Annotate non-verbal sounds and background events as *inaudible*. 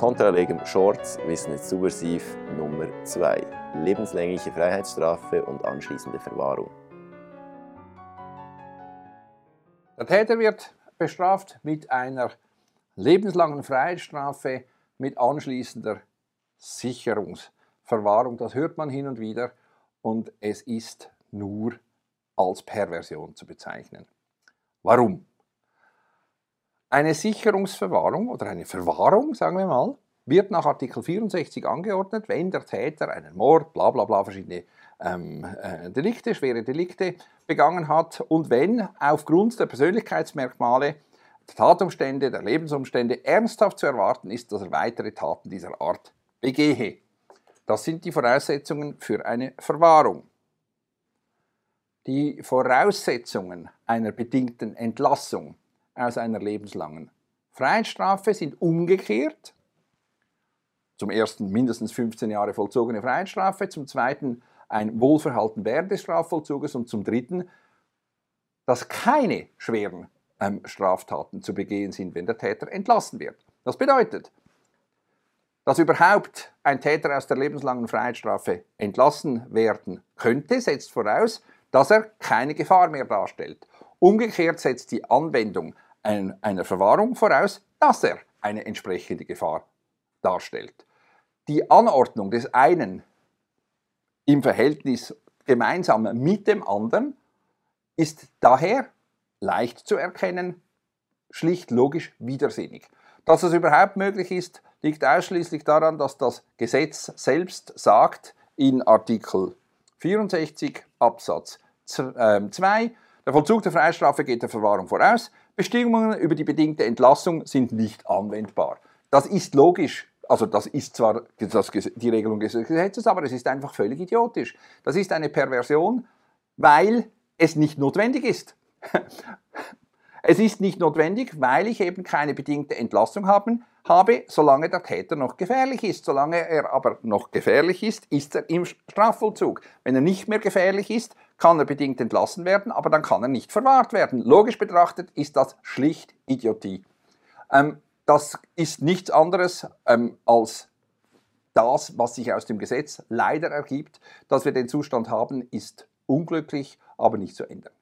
Kontralegem Shorts Wissnet subversiv Nummer 2. Lebenslängliche Freiheitsstrafe und anschließende Verwahrung. Der Täter wird bestraft mit einer lebenslangen Freiheitsstrafe mit anschließender Sicherungsverwahrung. Das hört man hin und wieder und es ist nur als Perversion zu bezeichnen. Warum? Eine Sicherungsverwahrung oder eine Verwahrung, sagen wir mal, wird nach Artikel 64 angeordnet, wenn der Täter einen Mord, bla bla bla, verschiedene ähm, äh, Delikte, schwere Delikte begangen hat und wenn aufgrund der Persönlichkeitsmerkmale, der Tatumstände, der Lebensumstände ernsthaft zu erwarten ist, dass er weitere Taten dieser Art begehe. Das sind die Voraussetzungen für eine Verwahrung. Die Voraussetzungen einer bedingten Entlassung aus einer lebenslangen Freiheitsstrafe sind umgekehrt. Zum ersten mindestens 15 Jahre vollzogene Freiheitsstrafe, zum zweiten ein Wohlverhalten während des Strafvollzuges und zum dritten, dass keine schweren ähm, Straftaten zu begehen sind, wenn der Täter entlassen wird. Das bedeutet, dass überhaupt ein Täter aus der lebenslangen Freiheitsstrafe entlassen werden könnte, setzt voraus, dass er keine Gefahr mehr darstellt. Umgekehrt setzt die Anwendung einer Verwahrung voraus, dass er eine entsprechende Gefahr darstellt. Die Anordnung des einen im Verhältnis gemeinsam mit dem anderen ist daher leicht zu erkennen, schlicht logisch widersinnig. Dass es überhaupt möglich ist, liegt ausschließlich daran, dass das Gesetz selbst sagt in Artikel 64 Absatz 2, ähm, der Vollzug der Freistrafe geht der Verwahrung voraus. Bestimmungen über die bedingte Entlassung sind nicht anwendbar. Das ist logisch. Also das ist zwar die Regelung des Gesetzes, aber es ist einfach völlig idiotisch. Das ist eine Perversion, weil es nicht notwendig ist. *laughs* Es ist nicht notwendig, weil ich eben keine bedingte Entlassung haben, habe, solange der Täter noch gefährlich ist. Solange er aber noch gefährlich ist, ist er im Strafvollzug. Wenn er nicht mehr gefährlich ist, kann er bedingt entlassen werden, aber dann kann er nicht verwahrt werden. Logisch betrachtet ist das schlicht Idiotie. Ähm, das ist nichts anderes ähm, als das, was sich aus dem Gesetz leider ergibt. Dass wir den Zustand haben, ist unglücklich, aber nicht zu ändern.